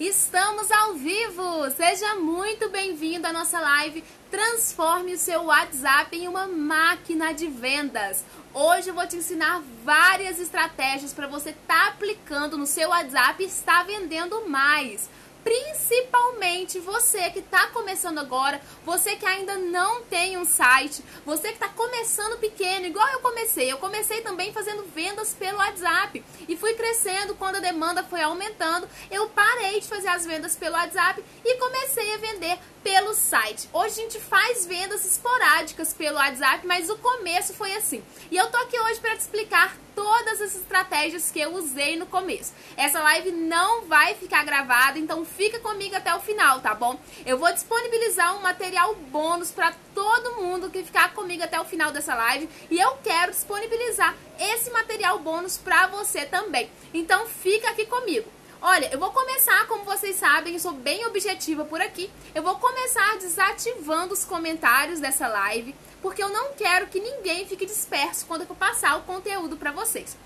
Estamos ao vivo! Seja muito bem-vindo à nossa live Transforme o seu WhatsApp em uma máquina de vendas. Hoje eu vou te ensinar várias estratégias para você estar tá aplicando no seu WhatsApp e estar vendendo mais principalmente você que está começando agora, você que ainda não tem um site, você que está começando pequeno, igual eu comecei. Eu comecei também fazendo vendas pelo WhatsApp e fui crescendo quando a demanda foi aumentando. Eu parei de fazer as vendas pelo WhatsApp e comecei a vender pelo site. Hoje a gente faz vendas esporádicas pelo WhatsApp, mas o começo foi assim. E eu tô aqui hoje para te explicar todas as estratégias que eu usei no começo. Essa live não vai ficar gravada, então fica comigo até o final, tá bom? Eu vou disponibilizar um material bônus para todo mundo que ficar comigo até o final dessa live e eu quero disponibilizar esse material bônus para você também. Então fica aqui comigo. Olha, eu vou começar, como vocês sabem, eu sou bem objetiva por aqui. Eu vou começar desativando os comentários dessa live porque eu não quero que ninguém fique disperso quando eu passar o conteúdo para vocês.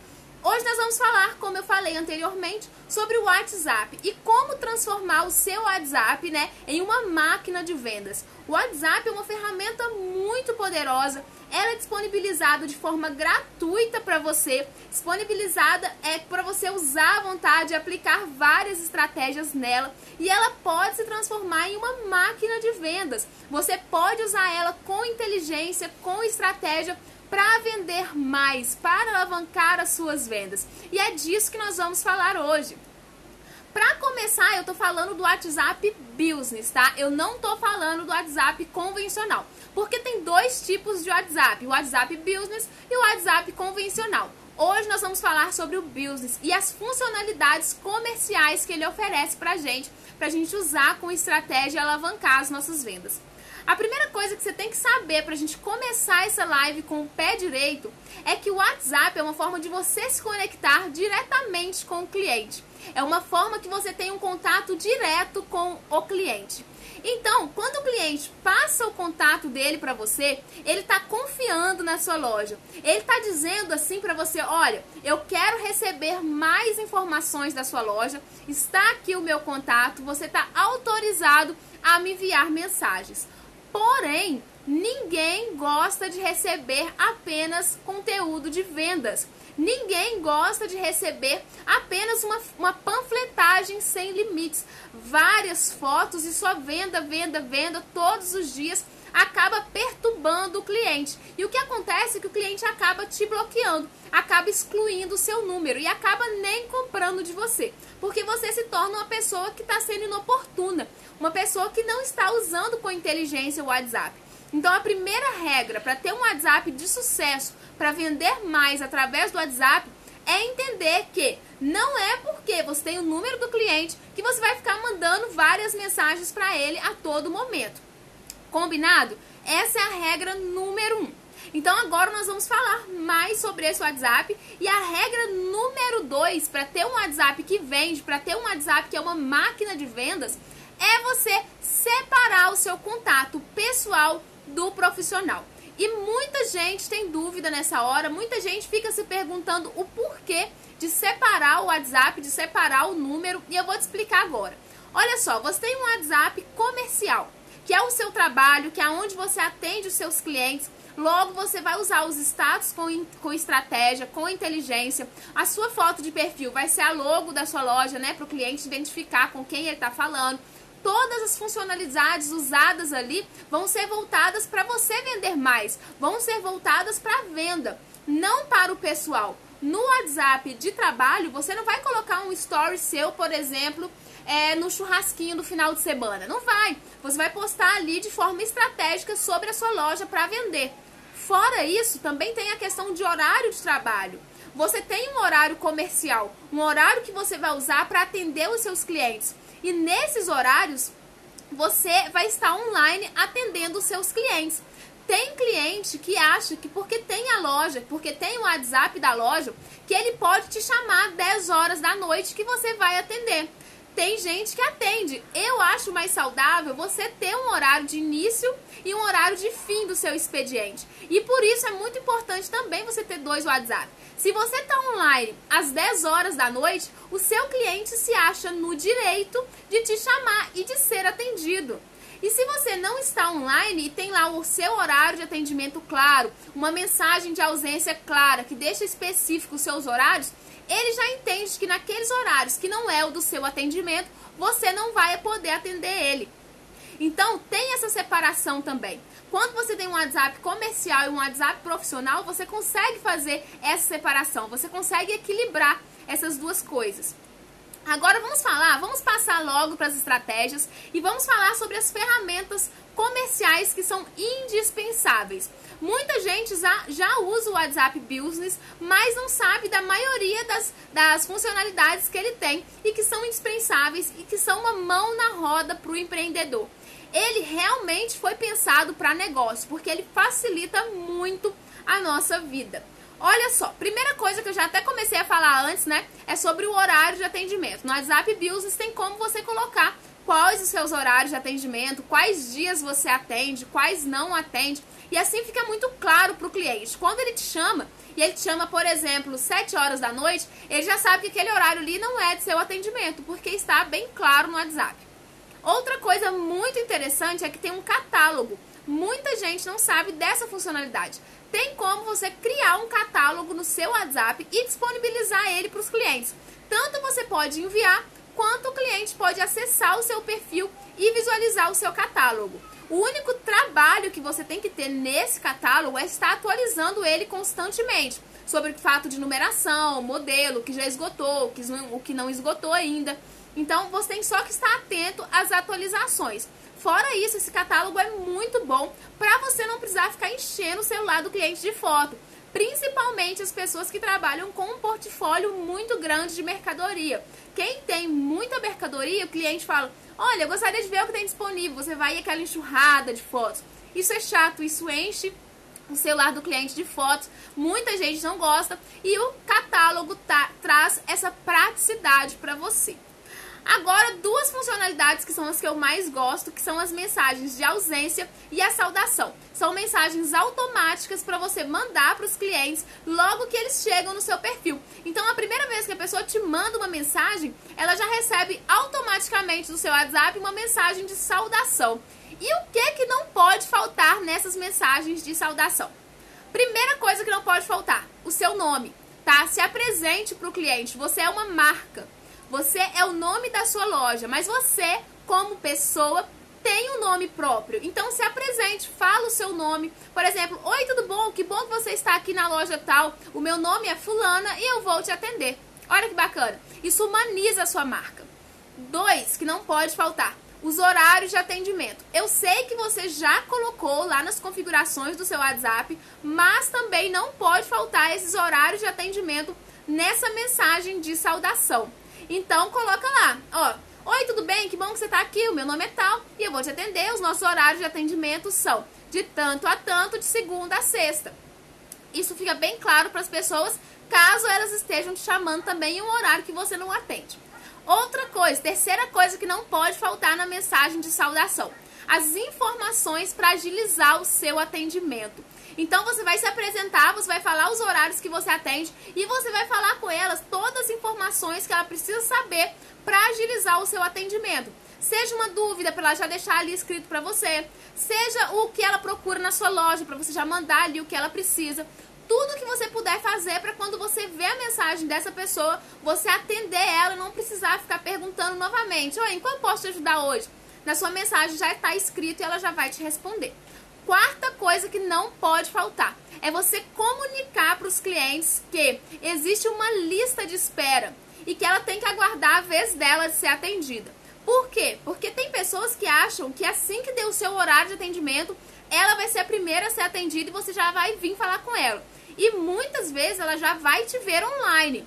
Hoje nós vamos falar, como eu falei anteriormente, sobre o WhatsApp e como transformar o seu WhatsApp né, em uma máquina de vendas. O WhatsApp é uma ferramenta muito poderosa ela é disponibilizada de forma gratuita para você, disponibilizada é para você usar à vontade, aplicar várias estratégias nela e ela pode se transformar em uma máquina de vendas. Você pode usar ela com inteligência, com estratégia para vender mais, para alavancar as suas vendas. E é disso que nós vamos falar hoje. Para começar, eu tô falando do WhatsApp Business, tá? Eu não tô falando do WhatsApp convencional. Porque tem dois tipos de WhatsApp, o WhatsApp Business e o WhatsApp convencional. Hoje nós vamos falar sobre o Business e as funcionalidades comerciais que ele oferece pra gente, pra gente usar com estratégia e alavancar as nossas vendas. A primeira coisa que você tem que saber para a gente começar essa live com o pé direito é que o WhatsApp é uma forma de você se conectar diretamente com o cliente. É uma forma que você tem um contato direto com o cliente. Então, quando o cliente passa o contato dele para você, ele está confiando na sua loja. Ele está dizendo assim para você: olha, eu quero receber mais informações da sua loja. Está aqui o meu contato. Você está autorizado a me enviar mensagens. Porém, ninguém gosta de receber apenas conteúdo de vendas. Ninguém gosta de receber apenas uma, uma panfletagem sem limites. Várias fotos e só venda, venda, venda todos os dias acaba perturbando o cliente. E o que acontece é que o cliente acaba te bloqueando, acaba excluindo o seu número e acaba nem comprando de você, porque você se torna uma pessoa que está sendo inoportuna, uma pessoa que não está usando com inteligência o WhatsApp. Então a primeira regra para ter um WhatsApp de sucesso, para vender mais através do WhatsApp, é entender que não é porque você tem o número do cliente que você vai ficar mandando várias mensagens para ele a todo momento. Combinado? Essa é a regra número um. Então agora nós vamos falar mais sobre esse WhatsApp e a regra número dois para ter um WhatsApp que vende, para ter um WhatsApp que é uma máquina de vendas, é você separar o seu contato pessoal do profissional. E muita gente tem dúvida nessa hora, muita gente fica se perguntando o porquê de separar o WhatsApp, de separar o número, e eu vou te explicar agora. Olha só, você tem um WhatsApp comercial, que é o seu trabalho, que é onde você atende os seus clientes. Logo, você vai usar os status com, com estratégia, com inteligência. A sua foto de perfil vai ser a logo da sua loja, né? Para o cliente identificar com quem ele está falando todas as funcionalidades usadas ali vão ser voltadas para você vender mais, vão ser voltadas para a venda, não para o pessoal. No WhatsApp de trabalho, você não vai colocar um story seu, por exemplo, é, no churrasquinho do final de semana. Não vai. Você vai postar ali de forma estratégica sobre a sua loja para vender. Fora isso, também tem a questão de horário de trabalho. Você tem um horário comercial, um horário que você vai usar para atender os seus clientes. E nesses horários, você vai estar online atendendo os seus clientes. Tem cliente que acha que porque tem a loja, porque tem o WhatsApp da loja, que ele pode te chamar 10 horas da noite que você vai atender. Tem gente que atende. Eu acho mais saudável você ter um horário de início e um horário de fim do seu expediente. E por isso é muito importante também você ter dois WhatsApp. Se você está online às 10 horas da noite, o seu cliente se acha no direito de te chamar e de ser atendido. E se você não está online e tem lá o seu horário de atendimento claro, uma mensagem de ausência clara que deixa específico os seus horários, ele já entende que naqueles horários que não é o do seu atendimento, você não vai poder atender ele. Então, tem essa separação também. Quando você tem um WhatsApp comercial e um WhatsApp profissional, você consegue fazer essa separação, você consegue equilibrar essas duas coisas. Agora vamos falar, vamos passar logo para as estratégias e vamos falar sobre as ferramentas comerciais que são indispensáveis. Muita gente já, já usa o WhatsApp Business, mas não sabe da maioria das, das funcionalidades que ele tem e que são indispensáveis e que são uma mão na roda para o empreendedor. Ele realmente foi pensado para negócio, porque ele facilita muito a nossa vida. Olha só, primeira coisa que eu já até comecei a falar antes, né? É sobre o horário de atendimento. No WhatsApp Business tem como você colocar quais os seus horários de atendimento, quais dias você atende, quais não atende. E assim fica muito claro para o cliente. Quando ele te chama, e ele te chama, por exemplo, 7 horas da noite, ele já sabe que aquele horário ali não é de seu atendimento, porque está bem claro no WhatsApp. Outra coisa muito interessante é que tem um catálogo. Muita gente não sabe dessa funcionalidade tem como você criar um catálogo no seu WhatsApp e disponibilizar ele para os clientes. Tanto você pode enviar, quanto o cliente pode acessar o seu perfil e visualizar o seu catálogo. O único trabalho que você tem que ter nesse catálogo é estar atualizando ele constantemente sobre o fato de numeração, modelo, que já esgotou, o que não esgotou ainda. Então você tem só que estar atento às atualizações. Fora isso, esse catálogo é muito bom para você não precisar ficar enchendo o celular do cliente de foto. Principalmente as pessoas que trabalham com um portfólio muito grande de mercadoria. Quem tem muita mercadoria, o cliente fala: Olha, eu gostaria de ver o que tem disponível. Você vai e aquela enxurrada de fotos. Isso é chato, isso enche o celular do cliente de fotos. Muita gente não gosta e o catálogo tá, traz essa praticidade para você. Agora, duas funcionalidades que são as que eu mais gosto, que são as mensagens de ausência e a saudação. São mensagens automáticas para você mandar para os clientes logo que eles chegam no seu perfil. Então, a primeira vez que a pessoa te manda uma mensagem, ela já recebe automaticamente do seu WhatsApp uma mensagem de saudação. E o que que não pode faltar nessas mensagens de saudação? Primeira coisa que não pode faltar, o seu nome, tá? Se apresente para o cliente, você é uma marca. Você é o nome da sua loja, mas você, como pessoa, tem um nome próprio. Então se apresente, fala o seu nome. Por exemplo, oi, tudo bom? Que bom que você está aqui na loja tal. O meu nome é fulana e eu vou te atender. Olha que bacana. Isso humaniza a sua marca. Dois, que não pode faltar. Os horários de atendimento. Eu sei que você já colocou lá nas configurações do seu WhatsApp, mas também não pode faltar esses horários de atendimento nessa mensagem de saudação. Então coloca lá, ó. Oi, tudo bem? Que bom que você está aqui. O meu nome é tal e eu vou te atender. Os nossos horários de atendimento são de tanto a tanto, de segunda a sexta. Isso fica bem claro para as pessoas, caso elas estejam te chamando também em um horário que você não atende. Outra coisa, terceira coisa que não pode faltar na mensagem de saudação: as informações para agilizar o seu atendimento. Então você vai se apresentar, você vai falar os horários que você atende e você vai falar com elas todas as informações que ela precisa saber para agilizar o seu atendimento. Seja uma dúvida para ela já deixar ali escrito para você, seja o que ela procura na sua loja para você já mandar ali o que ela precisa. Tudo que você puder fazer para quando você vê a mensagem dessa pessoa, você atender ela e não precisar ficar perguntando novamente: Oi, em qual posso te ajudar hoje? Na sua mensagem já está escrito e ela já vai te responder. Quarta coisa que não pode faltar é você comunicar para os clientes que existe uma lista de espera e que ela tem que aguardar a vez dela de ser atendida. Por quê? Porque tem pessoas que acham que assim que deu o seu horário de atendimento, ela vai ser a primeira a ser atendida e você já vai vir falar com ela. E muitas vezes ela já vai te ver online.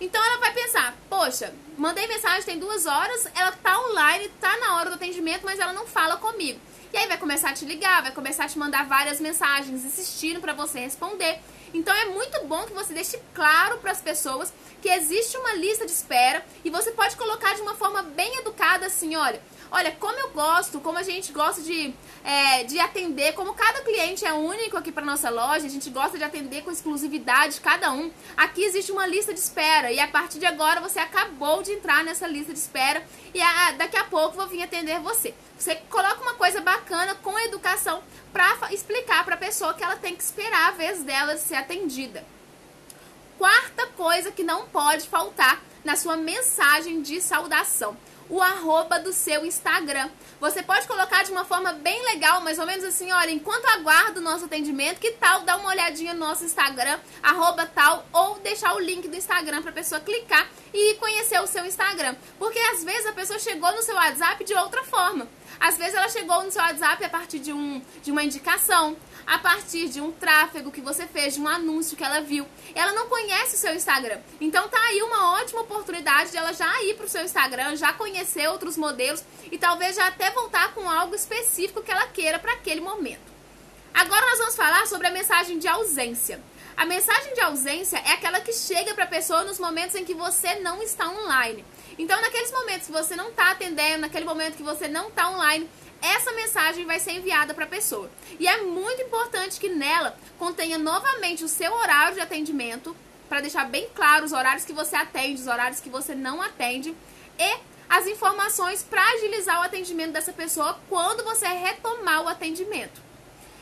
Então ela vai pensar, poxa, mandei mensagem tem duas horas, ela tá online, tá na hora do atendimento, mas ela não fala comigo. E aí vai começar a te ligar, vai começar a te mandar várias mensagens insistindo para você responder. Então é muito bom que você deixe claro para as pessoas que existe uma lista de espera e você pode colocar de uma forma bem educada assim, olha, olha, como eu gosto, como a gente gosta de, é, de atender, como cada cliente é único aqui para nossa loja, a gente gosta de atender com exclusividade cada um. Aqui existe uma lista de espera e a partir de agora você acabou de entrar nessa lista de espera e a, daqui a pouco vou vir atender você. Você coloca uma coisa bacana com educação para explicar para a pessoa que ela tem que esperar a vez dela ser atendida. Quarta coisa que não pode faltar na sua mensagem de saudação o arroba do seu Instagram. Você pode colocar de uma forma bem legal, mais ou menos assim, olha, enquanto aguardo o nosso atendimento, que tal dar uma olhadinha no nosso Instagram, arroba tal, ou deixar o link do Instagram para a pessoa clicar e conhecer o seu Instagram. Porque às vezes a pessoa chegou no seu WhatsApp de outra forma. Às vezes ela chegou no seu WhatsApp a partir de, um, de uma indicação, a partir de um tráfego que você fez, de um anúncio que ela viu. Ela não conhece o seu Instagram. Então tá aí uma ótima oportunidade de ela já ir para o seu Instagram, já conhecer outros modelos e talvez já até voltar com algo específico que ela queira para aquele momento. Agora nós vamos falar sobre a mensagem de ausência. A mensagem de ausência é aquela que chega para a pessoa nos momentos em que você não está online. Então, naqueles momentos que você não está atendendo, naquele momento que você não está online, essa mensagem vai ser enviada para a pessoa. E é muito importante que nela contenha novamente o seu horário de atendimento, para deixar bem claro os horários que você atende, os horários que você não atende, e as informações para agilizar o atendimento dessa pessoa quando você retomar o atendimento.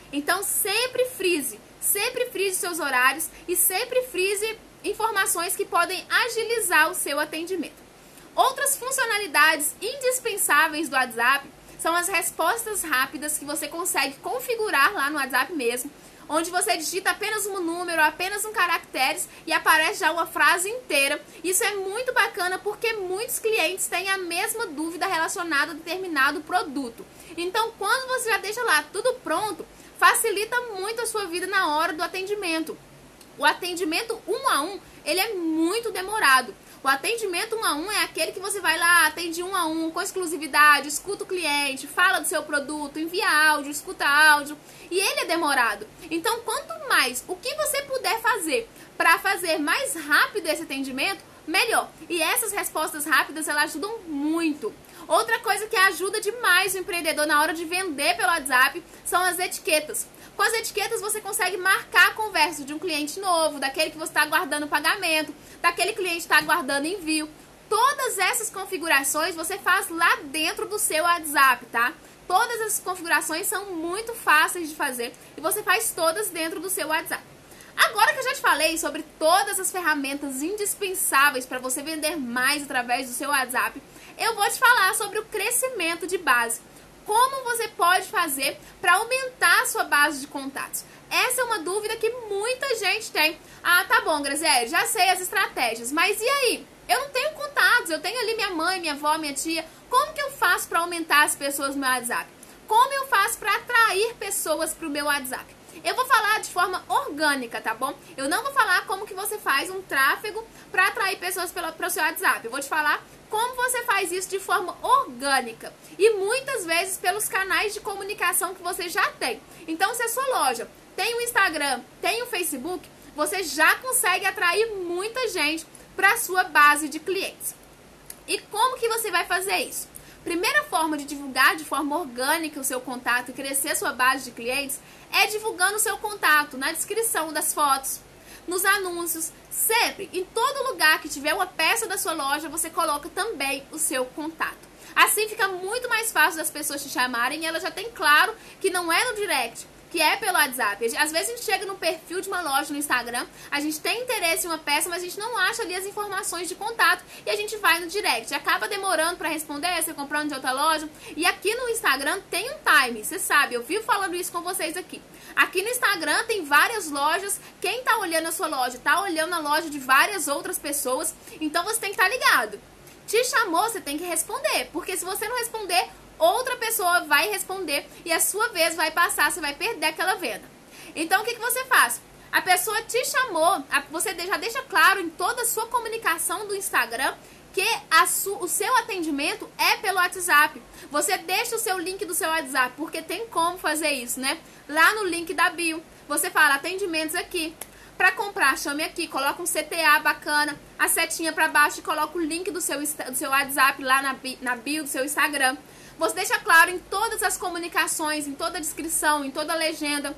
Então, sempre frise, sempre frise seus horários e sempre frise informações que podem agilizar o seu atendimento. Outras funcionalidades indispensáveis do WhatsApp são as respostas rápidas que você consegue configurar lá no WhatsApp mesmo, onde você digita apenas um número, apenas um caracteres e aparece já uma frase inteira. Isso é muito bacana porque muitos clientes têm a mesma dúvida relacionada a determinado produto. Então, quando você já deixa lá tudo pronto, facilita muito a sua vida na hora do atendimento. O atendimento um a um, ele é muito demorado. O atendimento um a um é aquele que você vai lá, atende um a um, com exclusividade, escuta o cliente, fala do seu produto, envia áudio, escuta áudio. E ele é demorado. Então, quanto mais o que você puder fazer para fazer mais rápido esse atendimento, melhor. E essas respostas rápidas, elas ajudam muito. Outra coisa que ajuda demais o empreendedor na hora de vender pelo WhatsApp são as etiquetas. Com as etiquetas você consegue marcar a conversa de um cliente novo, daquele que você está aguardando pagamento, daquele cliente está aguardando envio. Todas essas configurações você faz lá dentro do seu WhatsApp, tá? Todas essas configurações são muito fáceis de fazer e você faz todas dentro do seu WhatsApp. Agora que eu já te falei sobre todas as ferramentas indispensáveis para você vender mais através do seu WhatsApp, eu vou te falar sobre o crescimento de base. Como você pode fazer para aumentar a sua base de contatos? Essa é uma dúvida que muita gente tem. Ah, tá bom, Graziele, já sei as estratégias, mas e aí? Eu não tenho contatos, eu tenho ali minha mãe, minha avó, minha tia. Como que eu faço para aumentar as pessoas no meu WhatsApp? Como eu faço para atrair pessoas para o meu WhatsApp? Eu vou falar de forma orgânica, tá bom? Eu não vou falar como que você faz um tráfego para atrair pessoas para o seu WhatsApp. Eu vou te falar como você faz isso de forma orgânica e muitas vezes pelos canais de comunicação que você já tem. Então, se a sua loja tem o Instagram, tem o Facebook, você já consegue atrair muita gente para a sua base de clientes. E como que você vai fazer isso? Primeira forma de divulgar de forma orgânica o seu contato e crescer sua base de clientes é divulgando o seu contato na descrição das fotos, nos anúncios, sempre, em todo lugar que tiver uma peça da sua loja, você coloca também o seu contato. Assim fica muito mais fácil das pessoas te chamarem e ela já tem claro que não é no direct, que é pelo WhatsApp. Às vezes a gente chega no perfil de uma loja no Instagram, a gente tem interesse em uma peça, mas a gente não acha ali as informações de contato e a gente vai no direct. Acaba demorando para responder, você comprando de outra loja. E aqui no Instagram tem um time, você sabe, eu vivo falando isso com vocês aqui. Aqui no Instagram tem várias lojas, quem tá olhando a sua loja, tá olhando a loja de várias outras pessoas, então você tem que estar tá ligado. Te chamou, você tem que responder, porque se você não responder, outra pessoa vai responder e a sua vez vai passar, você vai perder aquela venda. Então o que, que você faz? A pessoa te chamou, você já deixa claro em toda a sua comunicação do Instagram que o seu atendimento é pelo WhatsApp. Você deixa o seu link do seu WhatsApp, porque tem como fazer isso, né? Lá no link da bio, você fala atendimentos aqui. Para comprar, chame aqui, coloca um CTA bacana, a setinha para baixo e coloca o link do seu, do seu WhatsApp lá na, na bio do seu Instagram. Você deixa claro em todas as comunicações, em toda a descrição, em toda a legenda.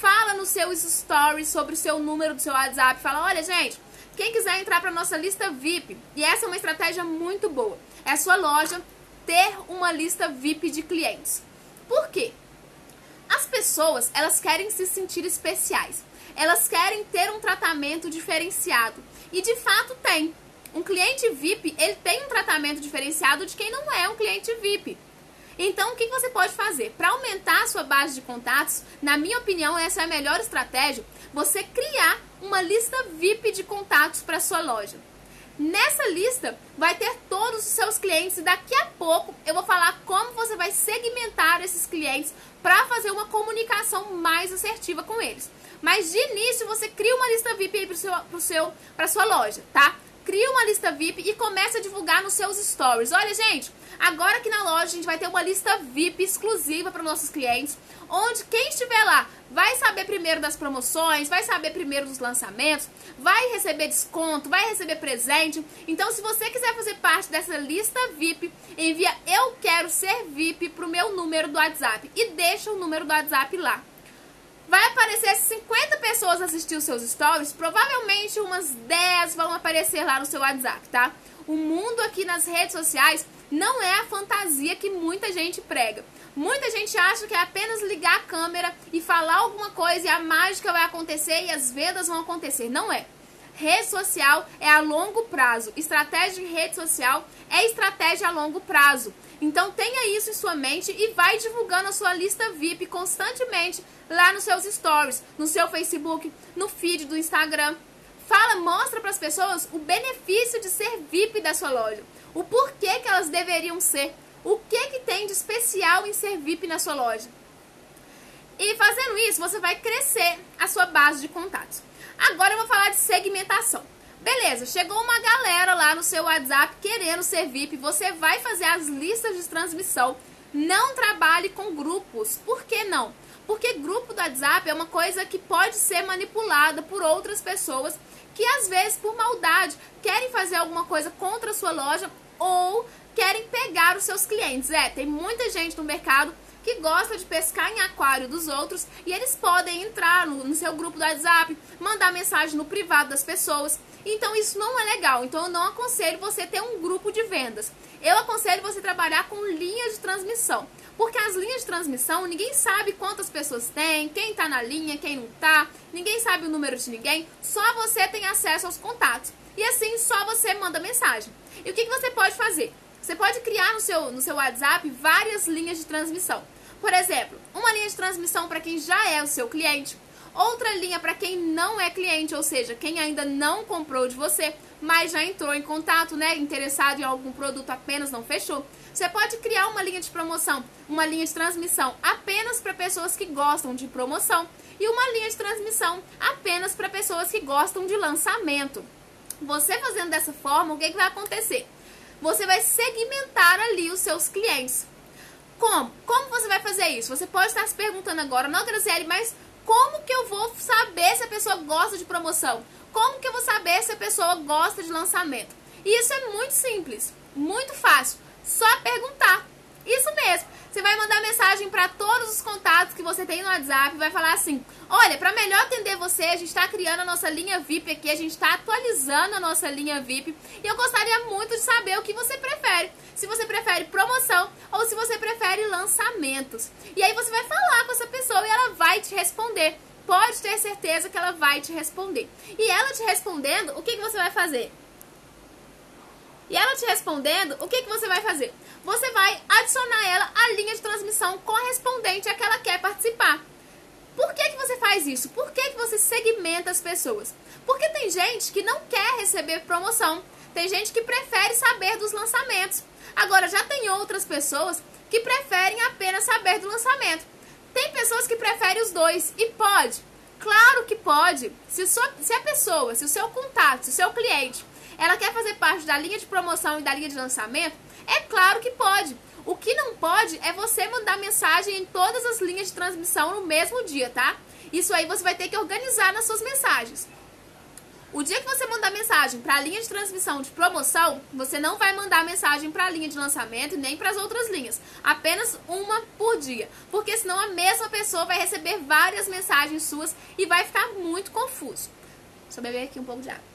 Fala nos seus stories sobre o seu número do seu WhatsApp. Fala, olha, gente, quem quiser entrar para nossa lista VIP, e essa é uma estratégia muito boa, é a sua loja ter uma lista VIP de clientes. Por quê? As pessoas, elas querem se sentir especiais. Elas querem ter um tratamento diferenciado. E de fato tem. Um cliente VIP, ele tem um tratamento diferenciado de quem não é um cliente VIP. Então, o que você pode fazer? Para aumentar a sua base de contatos, na minha opinião, essa é a melhor estratégia, você criar uma lista VIP de contatos para sua loja. Nessa lista vai ter todos os seus clientes e daqui a pouco eu vou falar como você vai segmentar esses clientes para fazer uma comunicação mais assertiva com eles. Mas de início você cria uma lista VIP para seu, seu, sua loja, tá? Cria uma lista VIP e começa a divulgar nos seus stories. Olha, gente, agora aqui na loja a gente vai ter uma lista VIP exclusiva para nossos clientes, onde quem estiver lá vai saber primeiro das promoções, vai saber primeiro dos lançamentos, vai receber desconto, vai receber presente. Então, se você quiser fazer parte dessa lista VIP, envia eu quero ser VIP pro meu número do WhatsApp e deixa o número do WhatsApp lá vai aparecer 50 pessoas assistir os seus stories, provavelmente umas 10 vão aparecer lá no seu WhatsApp, tá? O mundo aqui nas redes sociais não é a fantasia que muita gente prega. Muita gente acha que é apenas ligar a câmera e falar alguma coisa e a mágica vai acontecer e as vendas vão acontecer. Não é. Rede social é a longo prazo. Estratégia em rede social é estratégia a longo prazo. Então tenha isso em sua mente e vai divulgando a sua lista VIP constantemente lá nos seus stories, no seu Facebook, no feed do Instagram. Fala, mostra para as pessoas o benefício de ser VIP da sua loja. O porquê que elas deveriam ser. O que que tem de especial em ser VIP na sua loja. E fazendo isso, você vai crescer a sua base de contatos. Agora eu vou falar de segmentação. Beleza, chegou uma galera lá no seu WhatsApp querendo ser VIP, você vai fazer as listas de transmissão. Não trabalhe com grupos. Por que não? Porque grupo do WhatsApp é uma coisa que pode ser manipulada por outras pessoas que às vezes por maldade querem fazer alguma coisa contra a sua loja ou querem pegar os seus clientes. É, tem muita gente no mercado que gosta de pescar em aquário dos outros e eles podem entrar no, no, seu grupo do WhatsApp, mandar mensagem no privado das pessoas. Então isso não é legal. Então eu não aconselho você ter um grupo de vendas. Eu aconselho você trabalhar com linhas de transmissão. Porque as linhas de transmissão, ninguém sabe quantas pessoas tem, quem está na linha, quem não está, ninguém sabe o número de ninguém, só você tem acesso aos contatos. E assim só você manda mensagem. E o que, que você pode fazer? Você pode criar no seu, no seu WhatsApp várias linhas de transmissão. Por exemplo, uma linha de transmissão para quem já é o seu cliente, outra linha para quem não é cliente, ou seja, quem ainda não comprou de você, mas já entrou em contato, né, interessado em algum produto apenas não fechou. Você pode criar uma linha de promoção, uma linha de transmissão apenas para pessoas que gostam de promoção e uma linha de transmissão apenas para pessoas que gostam de lançamento. Você fazendo dessa forma, o que, que vai acontecer? Você vai segmentar ali os seus clientes. Como? Como você vai fazer isso? Você pode estar se perguntando agora, não, Graziele, mas como que eu vou saber se a pessoa gosta de promoção? Como que eu vou saber se a pessoa gosta de lançamento? E isso é muito simples, muito fácil. Só perguntar. Isso mesmo. Você vai mandar mensagem para todos os contatos que você tem no WhatsApp, vai falar assim: "Olha, para melhor atender você, a gente está criando a nossa linha VIP aqui, a gente está atualizando a nossa linha VIP, e eu gostaria muito de saber o que você prefere. Se você prefere promoção ou se você prefere lançamentos". E aí você vai falar com essa pessoa e ela vai te responder. Pode ter certeza que ela vai te responder. E ela te respondendo, o que, que você vai fazer? E ela te respondendo, o que, que você vai fazer? Você vai adicionar ela à linha de transmissão correspondente a que ela quer participar. Por que, que você faz isso? Por que, que você segmenta as pessoas? Porque tem gente que não quer receber promoção. Tem gente que prefere saber dos lançamentos. Agora, já tem outras pessoas que preferem apenas saber do lançamento. Tem pessoas que preferem os dois. E pode. Claro que pode. Se, sua, se a pessoa, se o seu contato, se o seu cliente ela quer fazer parte da linha de promoção e da linha de lançamento? É claro que pode. O que não pode é você mandar mensagem em todas as linhas de transmissão no mesmo dia, tá? Isso aí você vai ter que organizar nas suas mensagens. O dia que você mandar mensagem para a linha de transmissão de promoção, você não vai mandar mensagem para a linha de lançamento nem para as outras linhas. Apenas uma por dia. Porque senão a mesma pessoa vai receber várias mensagens suas e vai ficar muito confuso. Deixa eu beber aqui um pouco de água.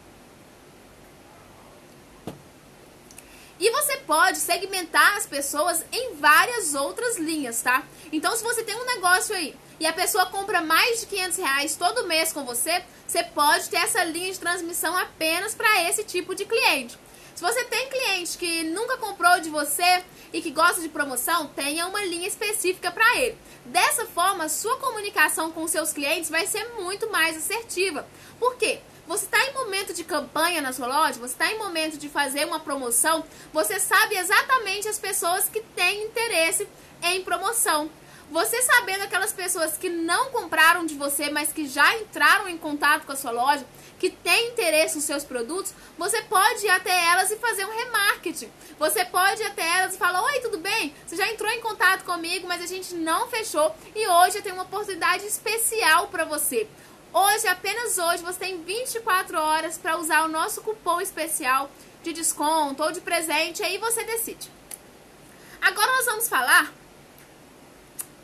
E você pode segmentar as pessoas em várias outras linhas, tá? Então, se você tem um negócio aí e a pessoa compra mais de 500 reais todo mês com você, você pode ter essa linha de transmissão apenas para esse tipo de cliente. Se você tem cliente que nunca comprou de você e que gosta de promoção, tenha uma linha específica para ele. Dessa forma, sua comunicação com seus clientes vai ser muito mais assertiva. Por quê? Você está em momento de campanha na sua loja, você está em momento de fazer uma promoção, você sabe exatamente as pessoas que têm interesse em promoção. Você sabendo aquelas pessoas que não compraram de você, mas que já entraram em contato com a sua loja, que têm interesse nos seus produtos, você pode ir até elas e fazer um remarketing. Você pode ir até elas e falar: Oi, tudo bem? Você já entrou em contato comigo, mas a gente não fechou e hoje eu tenho uma oportunidade especial para você. Hoje, apenas hoje, você tem 24 horas para usar o nosso cupom especial de desconto ou de presente, aí você decide. Agora nós vamos falar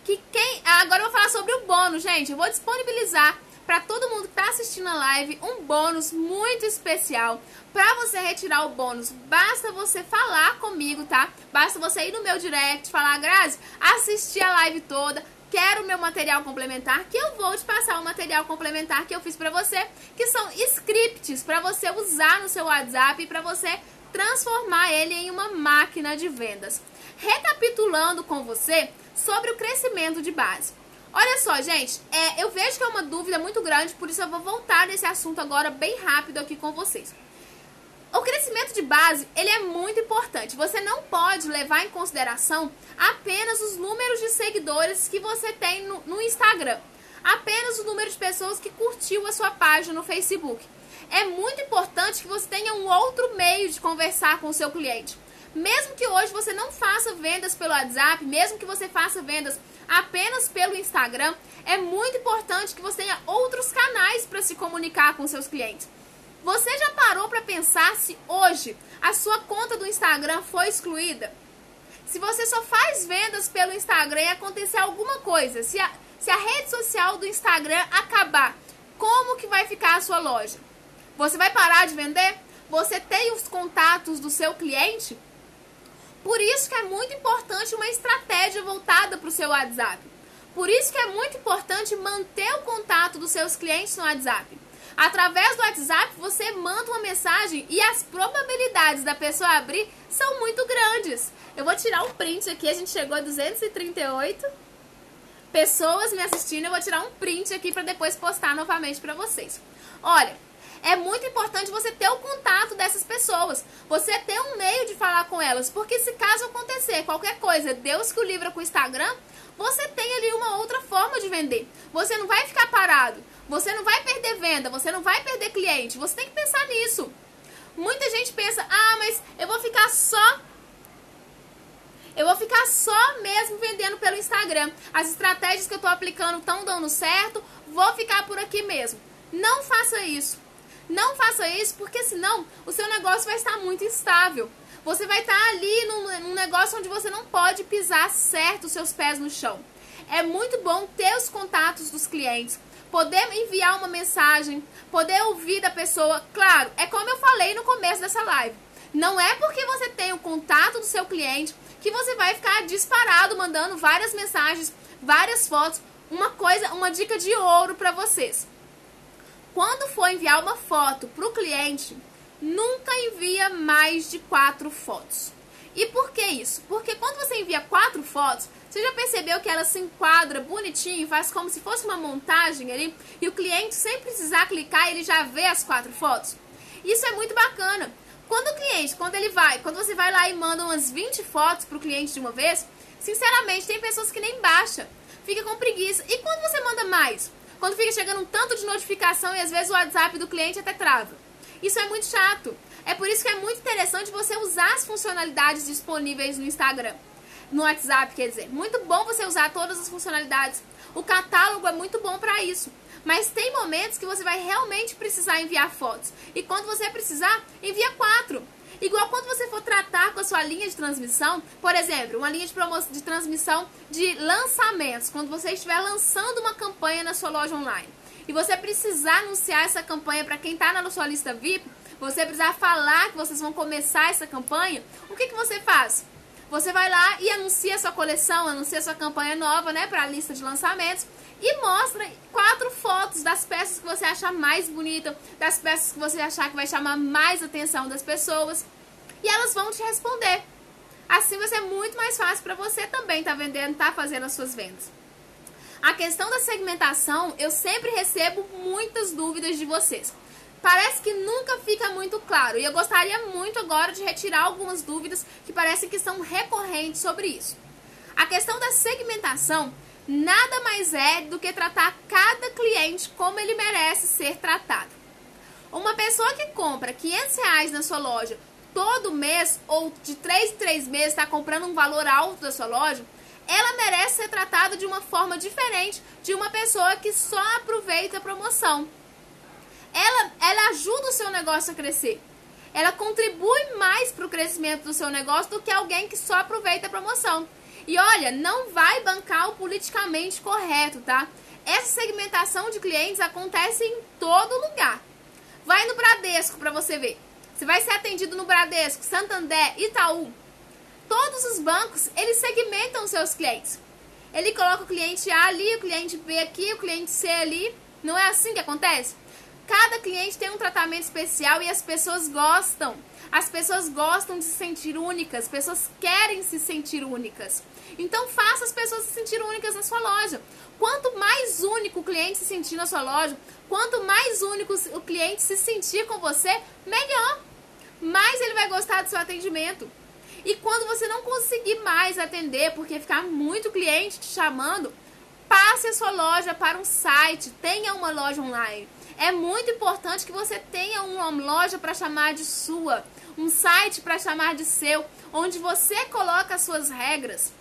que quem. Agora eu vou falar sobre o bônus, gente. Eu vou disponibilizar para todo mundo que está assistindo a live um bônus muito especial. Para você retirar o bônus, basta você falar comigo, tá? Basta você ir no meu direct, falar, Grazi, assistir a live toda quer o meu material complementar, que eu vou te passar o material complementar que eu fiz para você, que são scripts para você usar no seu WhatsApp e para você transformar ele em uma máquina de vendas. Recapitulando com você sobre o crescimento de base. Olha só, gente, é, eu vejo que é uma dúvida muito grande, por isso eu vou voltar nesse assunto agora bem rápido aqui com vocês. O crescimento de base, ele é muito importante. Você não pode levar em consideração apenas os números de seguidores que você tem no, no Instagram. Apenas o número de pessoas que curtiu a sua página no Facebook. É muito importante que você tenha um outro meio de conversar com o seu cliente. Mesmo que hoje você não faça vendas pelo WhatsApp, mesmo que você faça vendas apenas pelo Instagram, é muito importante que você tenha outros canais para se comunicar com seus clientes. Você já parou para pensar se hoje a sua conta do Instagram foi excluída? Se você só faz vendas pelo Instagram e acontecer alguma coisa, se a, se a rede social do Instagram acabar, como que vai ficar a sua loja? Você vai parar de vender? Você tem os contatos do seu cliente? Por isso que é muito importante uma estratégia voltada para o seu WhatsApp. Por isso que é muito importante manter o contato dos seus clientes no WhatsApp. Através do WhatsApp, você manda uma mensagem e as probabilidades da pessoa abrir são muito grandes. Eu vou tirar um print aqui, a gente chegou a 238 pessoas me assistindo. Eu vou tirar um print aqui para depois postar novamente para vocês. Olha, é muito importante você ter o contato dessas pessoas. Você ter um meio de falar com elas. Porque se caso acontecer qualquer coisa, Deus que o livra com o Instagram, você tem ali uma outra forma de vender. Você não vai ficar parado. Você não vai perder venda, você não vai perder cliente. Você tem que pensar nisso. Muita gente pensa: "Ah, mas eu vou ficar só eu vou ficar só mesmo vendendo pelo Instagram. As estratégias que eu estou aplicando estão dando certo, vou ficar por aqui mesmo. Não faça isso. Não faça isso, porque senão o seu negócio vai estar muito instável. Você vai estar ali num, num negócio onde você não pode pisar certo os seus pés no chão. É muito bom ter os contatos dos clientes, poder enviar uma mensagem, poder ouvir da pessoa. Claro, é como eu falei no começo dessa live. Não é porque você tem o contato do seu cliente que você vai ficar disparado mandando várias mensagens, várias fotos. Uma coisa, uma dica de ouro para vocês. Quando for enviar uma foto para o cliente, nunca envia mais de quatro fotos. E por que isso? Porque quando você envia quatro fotos, você já percebeu que ela se enquadra bonitinho, faz como se fosse uma montagem ali, e o cliente, sem precisar clicar, ele já vê as quatro fotos? Isso é muito bacana. Quando o cliente, quando ele vai, quando você vai lá e manda umas 20 fotos para o cliente de uma vez, sinceramente, tem pessoas que nem baixa, fica com preguiça. E quando você manda mais? Quando fica chegando um tanto de notificação e às vezes o WhatsApp do cliente até trava. Isso é muito chato. É por isso que é muito interessante você usar as funcionalidades disponíveis no Instagram no WhatsApp, quer dizer. Muito bom você usar todas as funcionalidades. O catálogo é muito bom para isso. Mas tem momentos que você vai realmente precisar enviar fotos. E quando você precisar, envia quatro. Igual quando você for tratar com a sua linha de transmissão, por exemplo, uma linha de, de transmissão de lançamentos, quando você estiver lançando uma campanha na sua loja online e você precisar anunciar essa campanha para quem está na sua lista VIP, você precisar falar que vocês vão começar essa campanha, o que, que você faz? Você vai lá e anuncia sua coleção, anuncia sua campanha nova, né, para a lista de lançamentos e mostra quatro fotos das peças que você achar mais bonita, das peças que você achar que vai chamar mais atenção das pessoas, e elas vão te responder. Assim vai ser muito mais fácil para você também estar tá vendendo, tá fazendo as suas vendas. A questão da segmentação, eu sempre recebo muitas dúvidas de vocês. Parece que nunca fica muito claro, e eu gostaria muito agora de retirar algumas dúvidas que parecem que são recorrentes sobre isso. A questão da segmentação nada mais é do que tratar cada cliente como ele merece ser tratado. Uma pessoa que compra 500 reais na sua loja todo mês ou de 3 em 3 meses está comprando um valor alto da sua loja, ela merece ser tratada de uma forma diferente de uma pessoa que só aproveita a promoção. Ela, ela ajuda o seu negócio a crescer. Ela contribui mais para o crescimento do seu negócio do que alguém que só aproveita a promoção. E olha, não vai bancar o politicamente correto, tá? Essa segmentação de clientes acontece em todo lugar. Vai no Bradesco para você ver. Você vai ser atendido no Bradesco, Santander, Itaú. Todos os bancos, eles segmentam seus clientes. Ele coloca o cliente A ali, o cliente B aqui, o cliente C ali. Não é assim que acontece? Cada cliente tem um tratamento especial e as pessoas gostam. As pessoas gostam de se sentir únicas, as pessoas querem se sentir únicas. Então faça as pessoas se sentir únicas na sua loja. Quanto mais único o cliente se sentir na sua loja, quanto mais único o cliente se sentir com você, melhor. Mais ele vai gostar do seu atendimento. E quando você não conseguir mais atender, porque ficar muito cliente te chamando, passe a sua loja para um site, tenha uma loja online. É muito importante que você tenha uma loja para chamar de sua, um site para chamar de seu, onde você coloca as suas regras.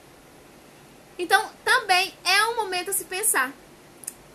Então, também é um momento a se pensar.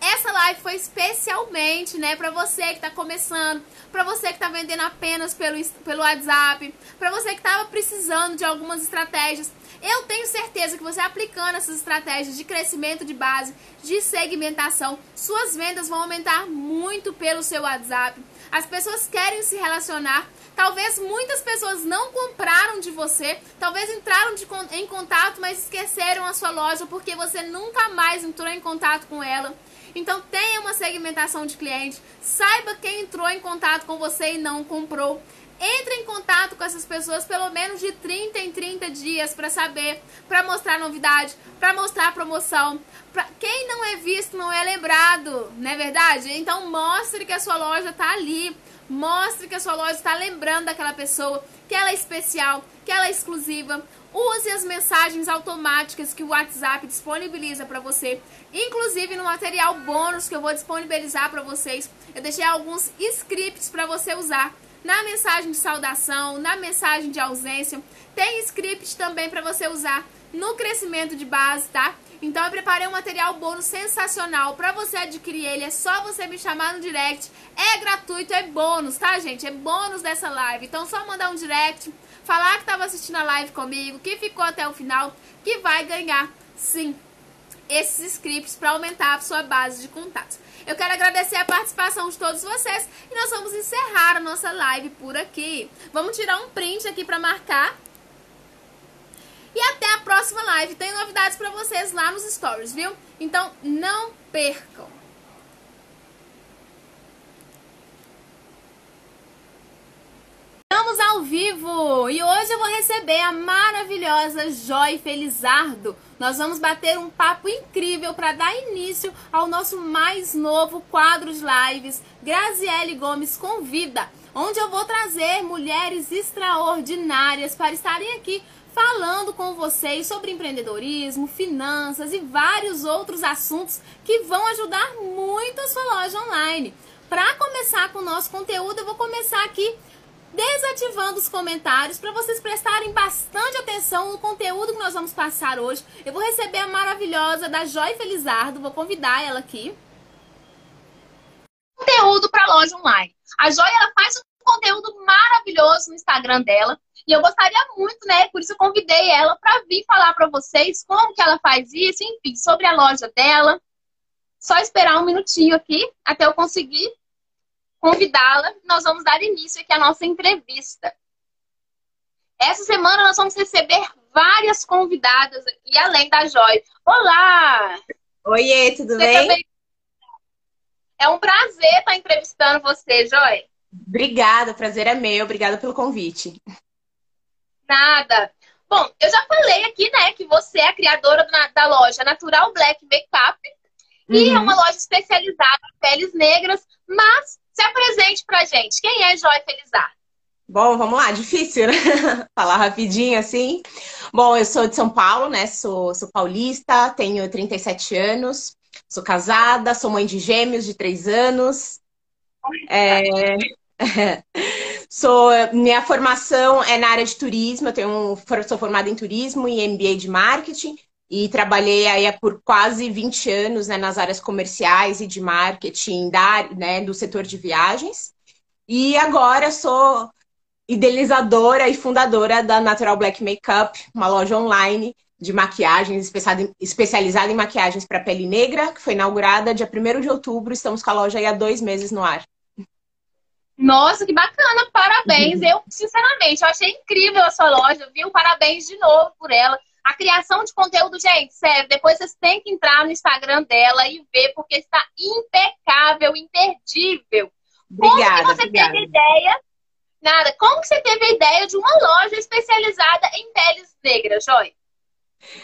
Essa live foi especialmente, né, para você que está começando, para você que está vendendo apenas pelo, pelo WhatsApp, para você que estava precisando de algumas estratégias. Eu tenho certeza que você aplicando essas estratégias de crescimento de base, de segmentação, suas vendas vão aumentar muito pelo seu WhatsApp. As pessoas querem se relacionar. Talvez muitas pessoas não compraram de você, talvez entraram de, em contato, mas esqueceram a sua loja porque você nunca mais entrou em contato com ela. Então tenha uma segmentação de cliente, saiba quem entrou em contato com você e não comprou. Entre em contato com essas pessoas pelo menos de 30 em 30 dias para saber, para mostrar novidade, para mostrar promoção. Pra... Quem não é visto não é lembrado, não é verdade? Então mostre que a sua loja está ali. Mostre que a sua loja está lembrando daquela pessoa, que ela é especial, que ela é exclusiva. Use as mensagens automáticas que o WhatsApp disponibiliza para você. Inclusive no material bônus que eu vou disponibilizar para vocês, eu deixei alguns scripts para você usar. Na mensagem de saudação, na mensagem de ausência, tem script também para você usar no crescimento de base, tá? Então eu preparei um material bônus sensacional. Para você adquirir ele, é só você me chamar no direct. É gratuito, é bônus, tá, gente? É bônus dessa live. Então só mandar um direct falar que estava assistindo a live comigo, que ficou até o final, que vai ganhar, sim, esses scripts para aumentar a sua base de contatos. Eu quero agradecer a participação de todos vocês e nós vamos encerrar a nossa live por aqui. Vamos tirar um print aqui para marcar. E até a próxima live. Tem novidades para vocês lá nos stories, viu? Então não percam. Estamos ao vivo e hoje eu vou receber a maravilhosa Joy Felizardo. Nós vamos bater um papo incrível para dar início ao nosso mais novo quadro de lives, Graziele Gomes Convida, onde eu vou trazer mulheres extraordinárias para estarem aqui falando com vocês sobre empreendedorismo, finanças e vários outros assuntos que vão ajudar muito a sua loja online. Para começar com o nosso conteúdo, eu vou começar aqui desativando os comentários para vocês prestarem bastante atenção no conteúdo que nós vamos passar hoje. Eu vou receber a maravilhosa da Joy Felizardo, vou convidar ela aqui. loja online. A Joia ela faz um conteúdo maravilhoso no Instagram dela. E eu gostaria muito, né? Por isso eu convidei ela para vir falar para vocês como que ela faz isso, enfim, sobre a loja dela. Só esperar um minutinho aqui até eu conseguir convidá-la. Nós vamos dar início aqui à nossa entrevista. Essa semana nós vamos receber várias convidadas aqui, além da Joy. Olá! Oiê, tudo bem? Também... É um prazer estar entrevistando você, Joy. Obrigada, prazer é meu. Obrigada pelo convite. Nada. Bom, eu já falei aqui, né, que você é a criadora da loja Natural Black Makeup. Uhum. E é uhum. uma loja especializada em peles negras, mas se apresente pra gente. Quem é Joy Felizar? Bom, vamos lá, difícil, né? Falar rapidinho assim. Bom, eu sou de São Paulo, né? Sou, sou paulista, tenho 37 anos, sou casada, sou mãe de gêmeos de 3 anos. É... sou, minha formação é na área de turismo, eu tenho, sou formada em turismo e MBA de marketing e trabalhei aí por quase 20 anos né, nas áreas comerciais e de marketing da, né, do setor de viagens. E agora sou idealizadora e fundadora da Natural Black Makeup, uma loja online de maquiagens especializada em maquiagens para pele negra, que foi inaugurada dia 1 de outubro. Estamos com a loja aí há dois meses no ar. Nossa, que bacana, parabéns. Uhum. Eu, sinceramente, eu achei incrível a sua loja, viu? Parabéns de novo por ela. A criação de conteúdo, gente, sério, depois vocês têm que entrar no Instagram dela e ver, porque está impecável, imperdível. Obrigada, Como que você obrigada. teve ideia? Nada. Como que você teve a ideia de uma loja especializada em peles negras, Joy?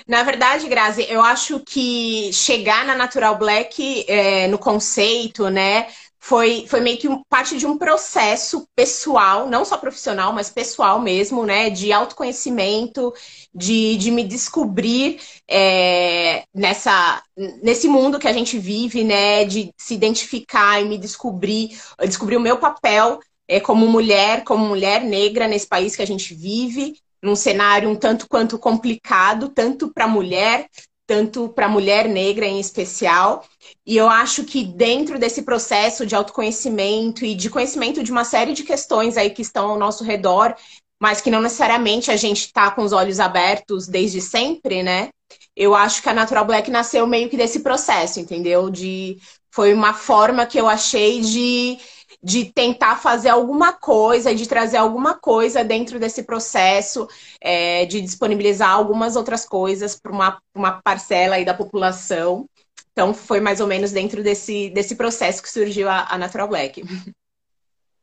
Na verdade, Grazi, eu acho que chegar na Natural Black é, no conceito, né? Foi, foi meio que parte de um processo pessoal, não só profissional, mas pessoal mesmo, né? De autoconhecimento, de, de me descobrir é, nessa, nesse mundo que a gente vive, né? De se identificar e me descobrir, descobrir o meu papel é, como mulher, como mulher negra nesse país que a gente vive, num cenário um tanto quanto complicado, tanto para a mulher tanto para a mulher negra em especial. E eu acho que dentro desse processo de autoconhecimento e de conhecimento de uma série de questões aí que estão ao nosso redor, mas que não necessariamente a gente está com os olhos abertos desde sempre, né? Eu acho que a Natural Black nasceu meio que desse processo, entendeu? De foi uma forma que eu achei de de tentar fazer alguma coisa, de trazer alguma coisa dentro desse processo, é, de disponibilizar algumas outras coisas para uma, uma parcela aí da população. Então, foi mais ou menos dentro desse, desse processo que surgiu a, a Natural Black.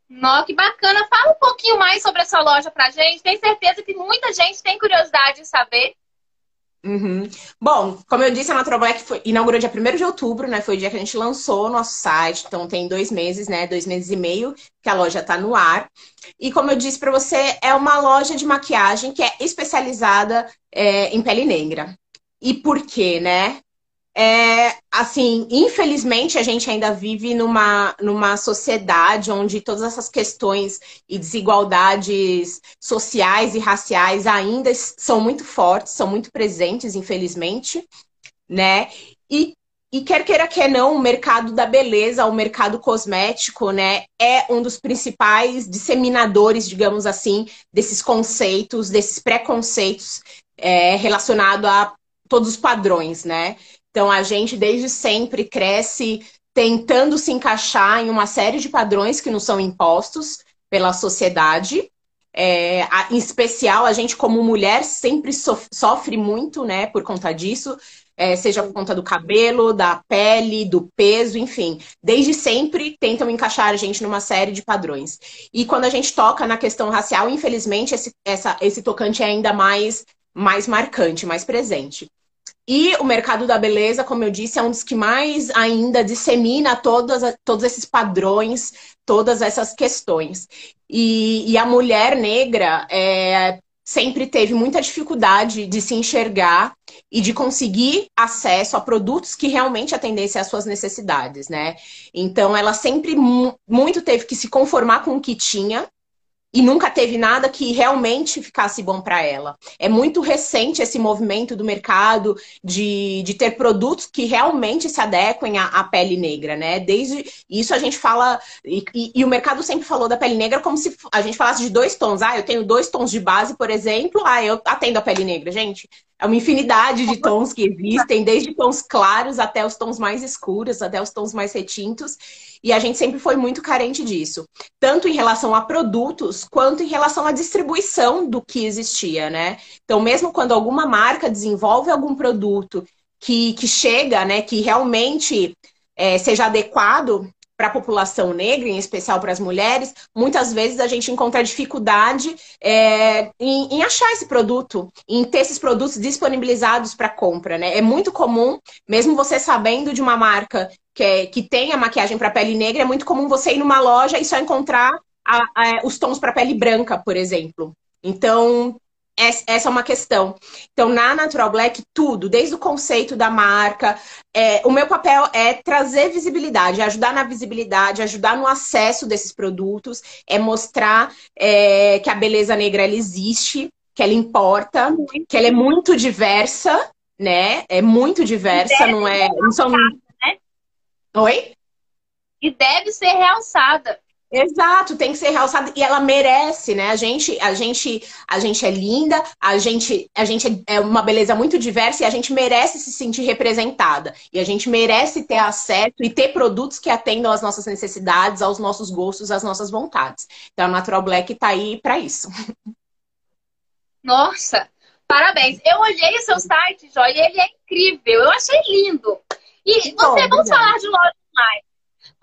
Nossa, que bacana! Fala um pouquinho mais sobre essa loja pra gente. Tenho certeza que muita gente tem curiosidade de saber. Uhum. Bom, como eu disse, a Natural Black foi, inaugurou dia 1 de outubro, né? Foi o dia que a gente lançou o nosso site. Então tem dois meses, né? Dois meses e meio que a loja está no ar. E como eu disse para você, é uma loja de maquiagem que é especializada é, em pele negra. E por quê, né? É, assim, infelizmente a gente ainda vive numa, numa sociedade onde todas essas questões e desigualdades sociais e raciais ainda são muito fortes, são muito presentes, infelizmente, né? E, e quer queira, quer não, o mercado da beleza, o mercado cosmético, né, é um dos principais disseminadores, digamos assim, desses conceitos, desses preconceitos é, relacionados a todos os padrões, né? Então, a gente desde sempre cresce tentando se encaixar em uma série de padrões que nos são impostos pela sociedade. É, em especial, a gente, como mulher, sempre sofre muito né, por conta disso, é, seja por conta do cabelo, da pele, do peso, enfim. Desde sempre tentam encaixar a gente numa série de padrões. E quando a gente toca na questão racial, infelizmente, esse, essa, esse tocante é ainda mais, mais marcante, mais presente. E o mercado da beleza, como eu disse, é um dos que mais ainda dissemina todas, todos esses padrões, todas essas questões. E, e a mulher negra é, sempre teve muita dificuldade de se enxergar e de conseguir acesso a produtos que realmente atendessem às suas necessidades, né? Então, ela sempre muito teve que se conformar com o que tinha e nunca teve nada que realmente ficasse bom para ela. É muito recente esse movimento do mercado de, de ter produtos que realmente se adequem à, à pele negra, né? Desde isso a gente fala, e, e, e, o mercado sempre falou da pele negra como se a gente falasse de dois tons. Ah, eu tenho dois tons de base, por exemplo, ah, eu atendo a pele negra. Gente, é uma infinidade de tons que existem, desde tons claros até os tons mais escuros, até os tons mais retintos. E a gente sempre foi muito carente disso, tanto em relação a produtos quanto em relação à distribuição do que existia, né? Então, mesmo quando alguma marca desenvolve algum produto que, que chega, né, que realmente é, seja adequado para a população negra, em especial para as mulheres, muitas vezes a gente encontra dificuldade é, em, em, achar esse produto, em ter esses produtos disponibilizados para compra. Né? É muito comum, mesmo você sabendo de uma marca que, é, que tem a maquiagem para pele negra, é muito comum você ir numa loja e só encontrar a, a, os tons para pele branca, por exemplo. Então, essa é uma questão. Então, na Natural Black, tudo, desde o conceito da marca, é, o meu papel é trazer visibilidade, ajudar na visibilidade, ajudar no acesso desses produtos, é mostrar é, que a beleza negra ela existe, que ela importa, que ela é muito diversa, né? É muito diversa, não é. Não são... Né? Oi? E deve ser realçada. Exato, tem que ser realçada e ela merece, né? A gente, a gente, a gente é linda, a gente, a gente é uma beleza muito diversa e a gente merece se sentir representada. E a gente merece ter acesso e ter produtos que atendam às nossas necessidades, aos nossos gostos, às nossas vontades. Então a Natural Black tá aí para isso. Nossa, parabéns. Eu olhei o seu site, Jó, e ele é incrível. Eu achei lindo. E você, Bom, vamos falar de loja online.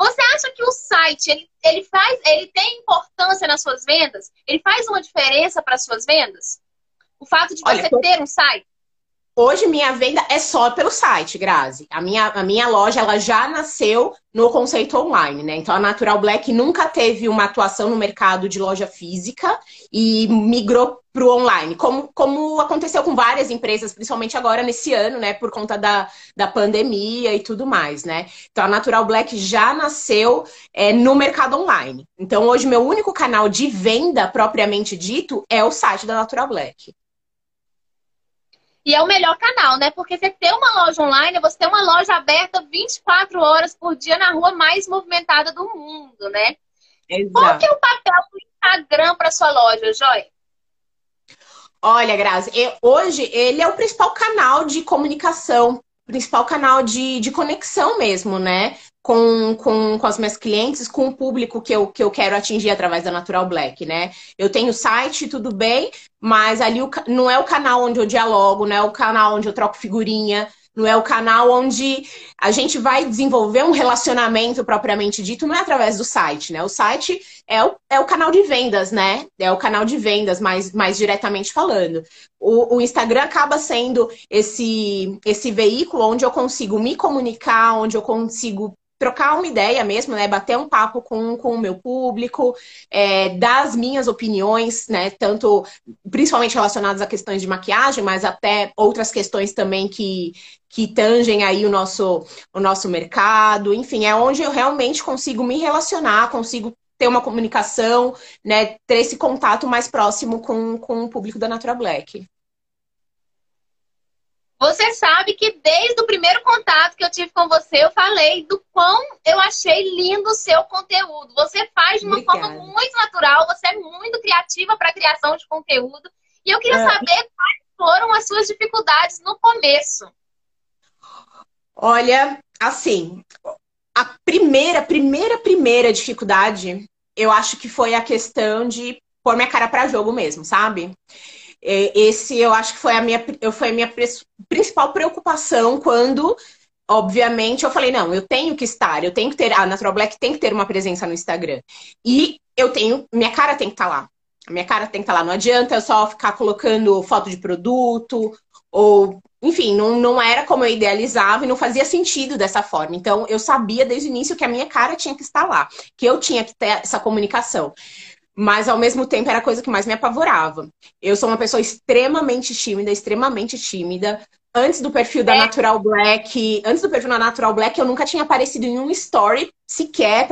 Você acha que o site ele, ele faz, ele tem importância nas suas vendas? Ele faz uma diferença para as suas vendas? O fato de Olha, você ter um site? Hoje minha venda é só pelo site, Grazi. A minha, a minha loja ela já nasceu no conceito online, né? Então a Natural Black nunca teve uma atuação no mercado de loja física e migrou para o online, como, como aconteceu com várias empresas, principalmente agora nesse ano, né? Por conta da, da pandemia e tudo mais, né? Então a Natural Black já nasceu é, no mercado online. Então hoje meu único canal de venda propriamente dito é o site da Natural Black. E é o melhor canal, né? Porque você ter uma loja online, você ter uma loja aberta 24 horas por dia na rua mais movimentada do mundo, né? Exato. Qual que é o papel do Instagram para sua loja, Joy? Olha, Grazi, hoje ele é o principal canal de comunicação, principal canal de, de conexão mesmo, né? Com, com, com as minhas clientes, com o público que eu, que eu quero atingir através da Natural Black, né? Eu tenho site, tudo bem, mas ali o, não é o canal onde eu dialogo, não é o canal onde eu troco figurinha, não é o canal onde a gente vai desenvolver um relacionamento propriamente dito, não é através do site, né? O site é o, é o canal de vendas, né? É o canal de vendas, mais, mais diretamente falando. O, o Instagram acaba sendo esse, esse veículo onde eu consigo me comunicar, onde eu consigo trocar uma ideia mesmo, né? Bater um papo com, com o meu público, é, dar as minhas opiniões, né? Tanto, principalmente relacionadas a questões de maquiagem, mas até outras questões também que, que tangem aí o nosso, o nosso mercado. Enfim, é onde eu realmente consigo me relacionar, consigo ter uma comunicação, né? Ter esse contato mais próximo com, com o público da Natural Black. Você sabe que desde o primeiro contato que eu tive com você, eu falei do quão eu achei lindo o seu conteúdo. Você faz de uma Obrigada. forma muito natural, você é muito criativa para a criação de conteúdo. E eu queria é. saber quais foram as suas dificuldades no começo. Olha, assim, a primeira, primeira, primeira dificuldade, eu acho que foi a questão de pôr minha cara para jogo mesmo, sabe? É, esse eu acho que foi a minha, foi a minha principal preocupação quando, obviamente, eu falei, não, eu tenho que estar, eu tenho que ter, a Natural Black tem que ter uma presença no Instagram. E eu tenho, minha cara tem que estar tá lá. A minha cara tem que estar tá lá. Não adianta eu só ficar colocando foto de produto ou enfim, não, não era como eu idealizava e não fazia sentido dessa forma. Então, eu sabia desde o início que a minha cara tinha que estar lá, que eu tinha que ter essa comunicação mas ao mesmo tempo era a coisa que mais me apavorava. Eu sou uma pessoa extremamente tímida, extremamente tímida. Antes do perfil da é. Natural Black, antes do perfil da Natural Black, eu nunca tinha aparecido em um story sequer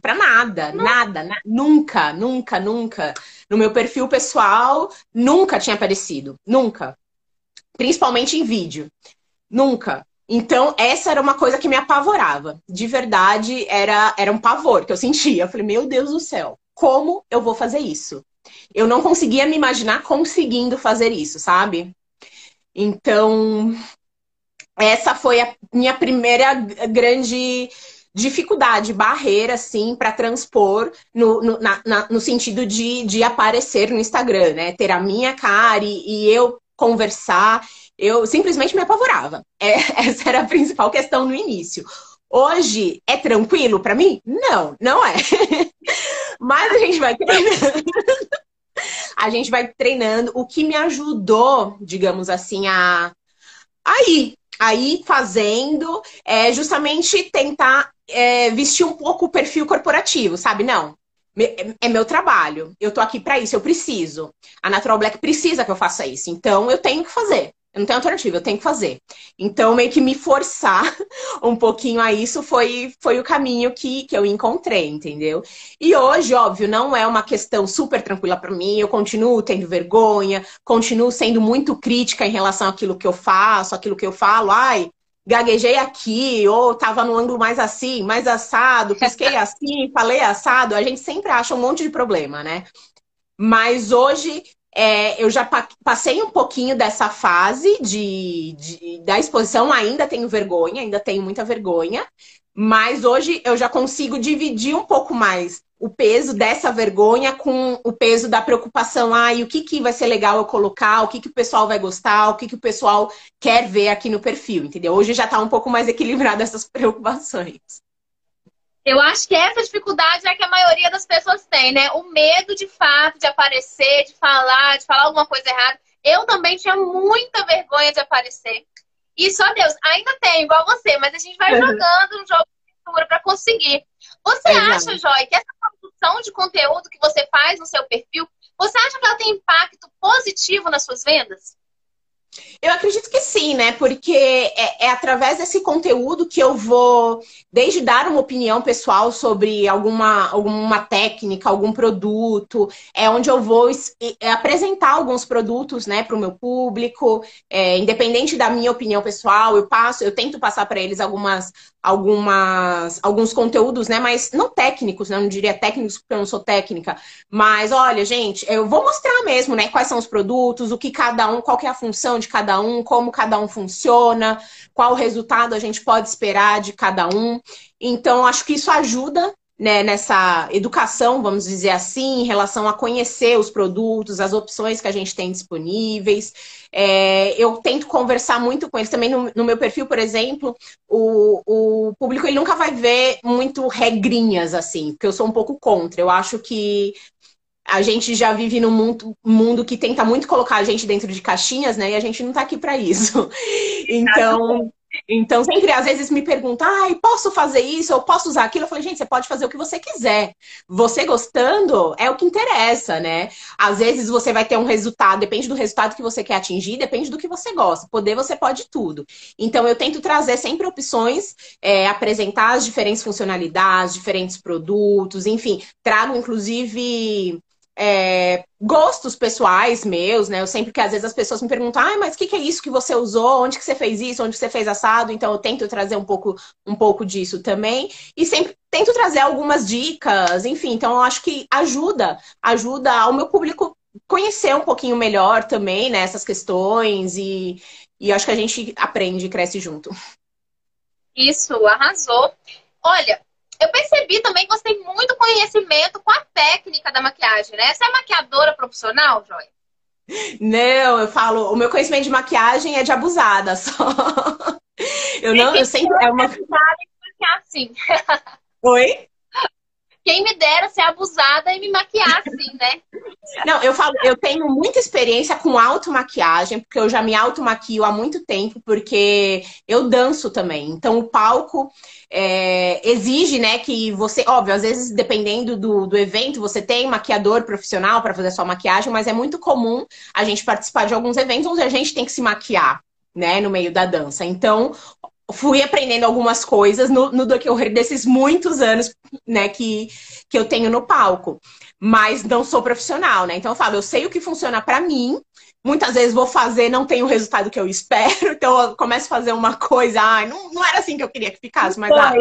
Pra nada, Não. nada, na, nunca, nunca, nunca. No meu perfil pessoal, nunca tinha aparecido. Nunca. Principalmente em vídeo. Nunca. Então, essa era uma coisa que me apavorava. De verdade, era, era um pavor que eu sentia. Eu falei, meu Deus do céu, como eu vou fazer isso? Eu não conseguia me imaginar conseguindo fazer isso, sabe? Então, essa foi a minha primeira grande dificuldade, barreira, assim, para transpor no, no, na, na, no sentido de, de aparecer no Instagram, né? Ter a minha cara e, e eu conversar eu simplesmente me apavorava. É, essa era a principal questão no início. Hoje é tranquilo para mim? Não, não é. Mas a gente vai treinando. a gente vai treinando. O que me ajudou, digamos assim, a aí, aí fazendo, é justamente tentar é, vestir um pouco o perfil corporativo, sabe? Não, é meu trabalho. Eu tô aqui para isso, eu preciso. A Natural Black precisa que eu faça isso, então eu tenho que fazer. Eu não tenho alternativa, eu tenho que fazer. Então, meio que me forçar um pouquinho a isso foi, foi o caminho que, que eu encontrei, entendeu? E hoje, óbvio, não é uma questão super tranquila para mim. Eu continuo tendo vergonha, continuo sendo muito crítica em relação àquilo que eu faço, aquilo que eu falo. Ai, gaguejei aqui, ou tava no ângulo mais assim, mais assado, pisquei assim, falei assado. A gente sempre acha um monte de problema, né? Mas hoje é, eu já passei um pouquinho dessa fase de, de, da exposição, ainda tenho vergonha, ainda tenho muita vergonha, mas hoje eu já consigo dividir um pouco mais o peso dessa vergonha com o peso da preocupação. Ah, e o que, que vai ser legal eu colocar, o que, que o pessoal vai gostar, o que, que o pessoal quer ver aqui no perfil, entendeu? Hoje já está um pouco mais equilibrado essas preocupações. Eu acho que essa dificuldade é que a maioria das pessoas tem, né? O medo de fato de aparecer, de falar, de falar alguma coisa errada. Eu também tinha muita vergonha de aparecer. E só Deus, ainda tem, igual você, mas a gente vai uhum. jogando um jogo de cintura para conseguir. Você é acha, Joy, que essa produção de conteúdo que você faz no seu perfil, você acha que ela tem impacto positivo nas suas vendas? Eu acredito que sim, né? Porque é, é, através desse conteúdo que eu vou, desde dar uma opinião pessoal sobre alguma, alguma técnica, algum produto, é onde eu vou é, apresentar alguns produtos, né, para o meu público, é, independente da minha opinião pessoal, eu passo, eu tento passar para eles algumas algumas, alguns conteúdos, né? Mas não técnicos, né? Eu não diria técnicos porque eu não sou técnica. Mas olha, gente, eu vou mostrar mesmo, né? Quais são os produtos, o que cada um, qual é a função de cada um, como cada um funciona, qual resultado a gente pode esperar de cada um. Então, acho que isso ajuda né, nessa educação, vamos dizer assim, em relação a conhecer os produtos, as opções que a gente tem disponíveis. É, eu tento conversar muito com eles também no, no, meu perfil, por exemplo, o, o público ele nunca vai ver muito regrinhas assim, porque eu sou um pouco contra. Eu acho que a gente já vive num mundo, mundo que tenta muito colocar a gente dentro de caixinhas, né? E a gente não tá aqui para isso. Então, então, sempre às vezes me perguntam, ai, posso fazer isso? Eu posso usar aquilo? Eu falei, gente, você pode fazer o que você quiser. Você gostando é o que interessa, né? Às vezes você vai ter um resultado, depende do resultado que você quer atingir, depende do que você gosta. Poder você pode tudo. Então, eu tento trazer sempre opções, é, apresentar as diferentes funcionalidades, diferentes produtos, enfim, trago inclusive é, gostos pessoais meus, né? Eu sempre que às vezes as pessoas me perguntam, ah, mas o que, que, é isso que você usou? Onde que você fez isso? Onde que você fez assado? Então eu tento trazer um pouco, um pouco disso também. E sempre tento trazer algumas dicas, enfim, então eu acho que ajuda, ajuda ao meu público conhecer um pouquinho melhor também, né, essas questões, e, e acho que a gente aprende e cresce junto. Isso, arrasou. Olha, eu percebi também que você tem muito conhecimento com a técnica da maquiagem, né? Você é maquiadora profissional, Joy? Não, eu falo, o meu conhecimento de maquiagem é de abusada só. Eu não, eu sempre. É uma... assim. Oi? Quem me dera ser abusada e me maquiar assim, né? Não, eu falo, eu tenho muita experiência com automaquiagem, porque eu já me automaquio há muito tempo, porque eu danço também. Então, o palco é, exige, né, que você, óbvio, às vezes, dependendo do, do evento, você tem maquiador profissional para fazer sua maquiagem, mas é muito comum a gente participar de alguns eventos onde a gente tem que se maquiar, né, no meio da dança. Então, fui aprendendo algumas coisas no, no decorrer desses muitos anos, né, que, que eu tenho no palco. Mas não sou profissional, né? Então eu falo, eu sei o que funciona para mim. Muitas vezes vou fazer, não tem o resultado que eu espero, então eu começo a fazer uma coisa, ai, não, não era assim que eu queria que ficasse, mas ah,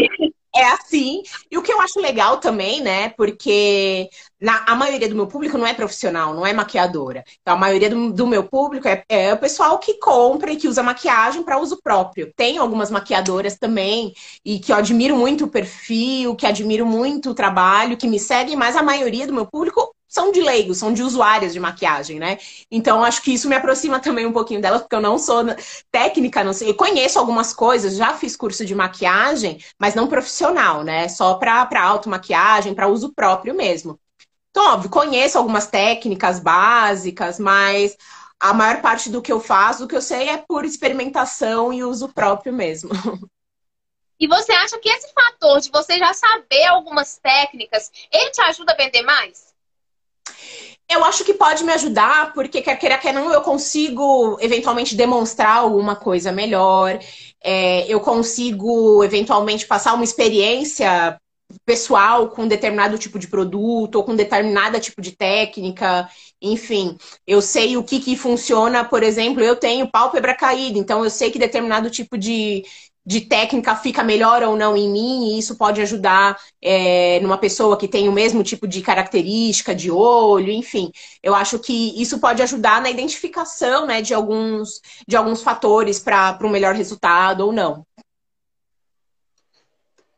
é assim. E o que eu acho legal também, né? Porque na, a maioria do meu público não é profissional, não é maquiadora. Então, a maioria do, do meu público é, é, o pessoal que compra e que usa maquiagem para uso próprio. Tem algumas maquiadoras também, e que eu admiro muito o perfil, que admiro muito o trabalho, que me seguem, mas a maioria do meu público são de leigos, são de usuárias de maquiagem, né? Então, acho que isso me aproxima também um pouquinho delas, porque eu não sou técnica, não sei. Eu conheço algumas coisas, já fiz curso de maquiagem, mas não profissional, né? Só para automaquiagem, para uso próprio mesmo. Então, óbvio, conheço algumas técnicas básicas, mas a maior parte do que eu faço, do que eu sei, é por experimentação e uso próprio mesmo. E você acha que esse fator de você já saber algumas técnicas, ele te ajuda a vender mais? Eu acho que pode me ajudar, porque quer queira, quer não, eu consigo eventualmente demonstrar alguma coisa melhor. É, eu consigo eventualmente passar uma experiência pessoal com determinado tipo de produto ou com determinada tipo de técnica. Enfim, eu sei o que, que funciona, por exemplo, eu tenho pálpebra caída, então eu sei que determinado tipo de, de técnica fica melhor ou não em mim, e isso pode ajudar é, numa pessoa que tem o mesmo tipo de característica de olho, enfim. Eu acho que isso pode ajudar na identificação né, de, alguns, de alguns fatores para um melhor resultado ou não.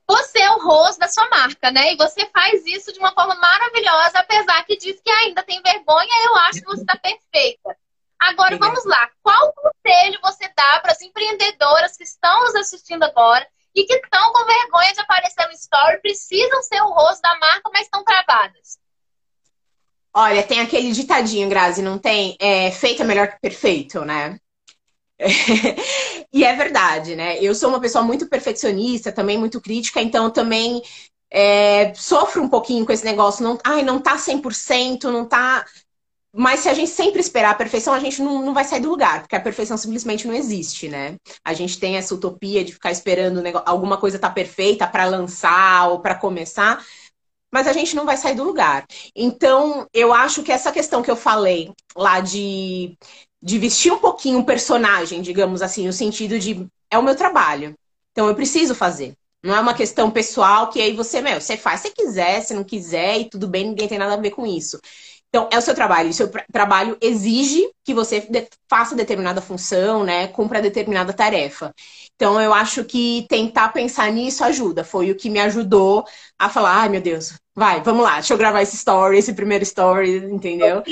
Você é o rosto da sua marca, né? E você faz isso de uma forma maravilhosa, apesar que diz que ainda tem vergonha, eu acho que você está perfeita. Agora, vamos lá. Qual conselho você dá para as empreendedoras que estão nos assistindo agora e que estão com vergonha de aparecer no story, precisam ser o rosto da marca, mas estão travadas? Olha, tem aquele ditadinho, Grazi, não tem? É, feito é melhor que perfeito, né? e é verdade, né? Eu sou uma pessoa muito perfeccionista, também muito crítica, então também é, sofro um pouquinho com esse negócio. Não, ai, não tá 100%, não tá mas se a gente sempre esperar a perfeição, a gente não, não vai sair do lugar, porque a perfeição simplesmente não existe, né? A gente tem essa utopia de ficar esperando alguma coisa tá perfeita para lançar ou para começar, mas a gente não vai sair do lugar. Então, eu acho que essa questão que eu falei lá de, de vestir um pouquinho um personagem, digamos assim, no sentido de é o meu trabalho. Então eu preciso fazer. Não é uma questão pessoal que aí você, meu, você faz se quiser, se não quiser e tudo bem, ninguém tem nada a ver com isso. Então, é o seu trabalho. O seu trabalho exige que você faça determinada função, né? Cumpra determinada tarefa. Então, eu acho que tentar pensar nisso ajuda. Foi o que me ajudou a falar, ai meu Deus, vai, vamos lá, deixa eu gravar esse story, esse primeiro story, entendeu?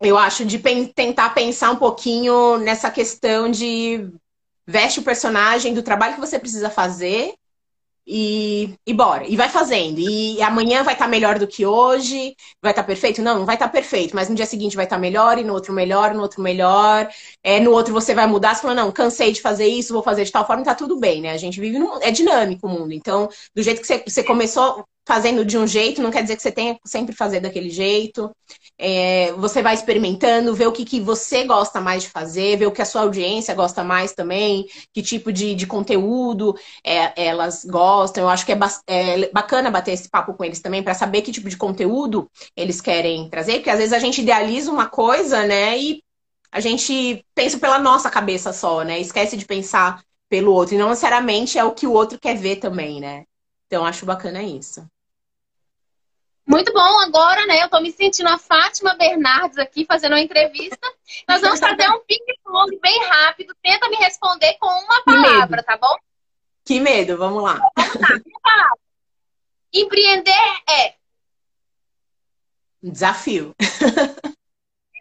eu acho de tentar pensar um pouquinho nessa questão de veste o personagem do trabalho que você precisa fazer e, e bora. E vai fazendo. E amanhã vai estar tá melhor do que hoje. Vai estar tá perfeito? Não, não vai estar tá perfeito. Mas no dia seguinte vai estar tá melhor, e no outro melhor, no outro melhor. É, no outro você vai mudar. Você fala, não, cansei de fazer isso, vou fazer de tal forma, tá tudo bem, né? A gente vive num... É dinâmico o mundo. Então, do jeito que você, você começou fazendo de um jeito, não quer dizer que você tenha que sempre fazer daquele jeito. É, você vai experimentando, ver o que, que você gosta mais de fazer, ver o que a sua audiência gosta mais também, que tipo de, de conteúdo é, elas gostam. Eu acho que é, é, bacana bater esse papo com eles também para saber que tipo de conteúdo eles querem trazer, porque às vezes a gente idealiza uma coisa, né, e a gente pensa pela nossa cabeça só, né, esquece de pensar pelo outro, e não necessariamente é o que o outro quer ver também, né. Então, acho bacana isso. Muito bom, agora, né? Eu tô me sentindo a Fátima Bernardes aqui fazendo uma entrevista. Nós vamos fazer um ping-pong bem rápido. Tenta me responder com uma palavra, tá bom? Que medo, vamos lá. Vamos lá, uma palavra. Empreender é. Um desafio.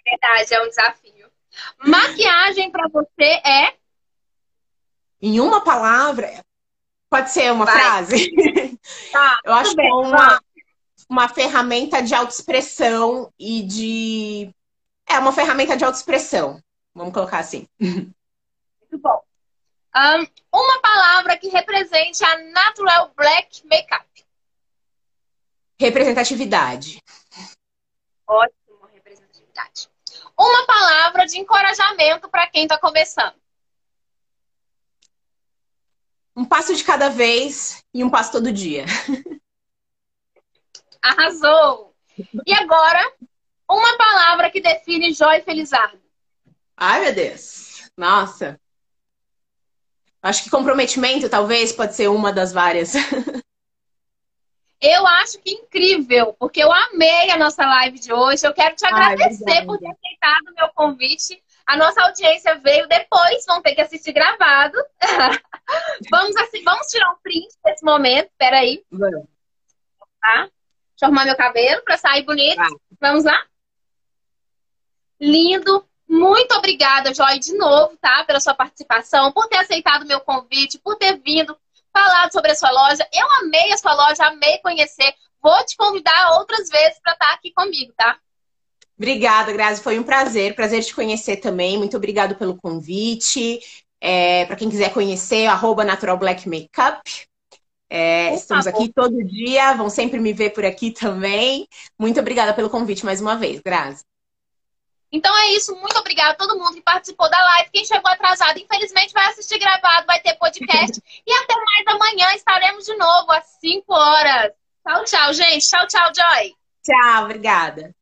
É verdade, é um desafio. Maquiagem para você é. Em uma palavra, pode ser uma Vai. frase? Tá, Eu acho que é uma, uma ferramenta de autoexpressão e de. É, uma ferramenta de autoexpressão. Vamos colocar assim. Muito bom. Um, uma palavra que represente a Natural Black Makeup. Representatividade. Ótimo, representatividade. Uma palavra de encorajamento para quem está começando. um passo de cada vez e um passo todo dia. Arrasou! E agora, uma palavra que define Joy Felizardo. Ai, meu Deus. Nossa. Acho que comprometimento, talvez, pode ser uma das várias. Eu acho que incrível, porque eu amei a nossa live de hoje. Eu quero te agradecer Ai, por ter aceitado o meu convite. A nossa audiência veio depois, vão ter que assistir gravado. vamos, assim, vamos tirar um print desse momento. Peraí. Vamos. Tá? Deixa eu arrumar meu cabelo para sair bonito. Vai. Vamos lá? Lindo. Muito obrigada, Joy, de novo, tá? Pela sua participação, por ter aceitado o meu convite, por ter vindo, falado sobre a sua loja. Eu amei a sua loja, amei conhecer. Vou te convidar outras vezes para estar tá aqui comigo, tá? Obrigada, Grazi. Foi um prazer. Prazer te conhecer também. Muito obrigado pelo convite. É, para quem quiser conhecer, arroba Natural Black Makeup. É, estamos aqui todo dia, vão sempre me ver por aqui também. Muito obrigada pelo convite mais uma vez, Grazi. Então é isso, muito obrigada a todo mundo que participou da live. Quem chegou atrasado, infelizmente, vai assistir gravado, vai ter podcast. e até mais amanhã estaremos de novo às 5 horas. Tchau, tchau, gente. Tchau, tchau, Joy. Tchau, obrigada.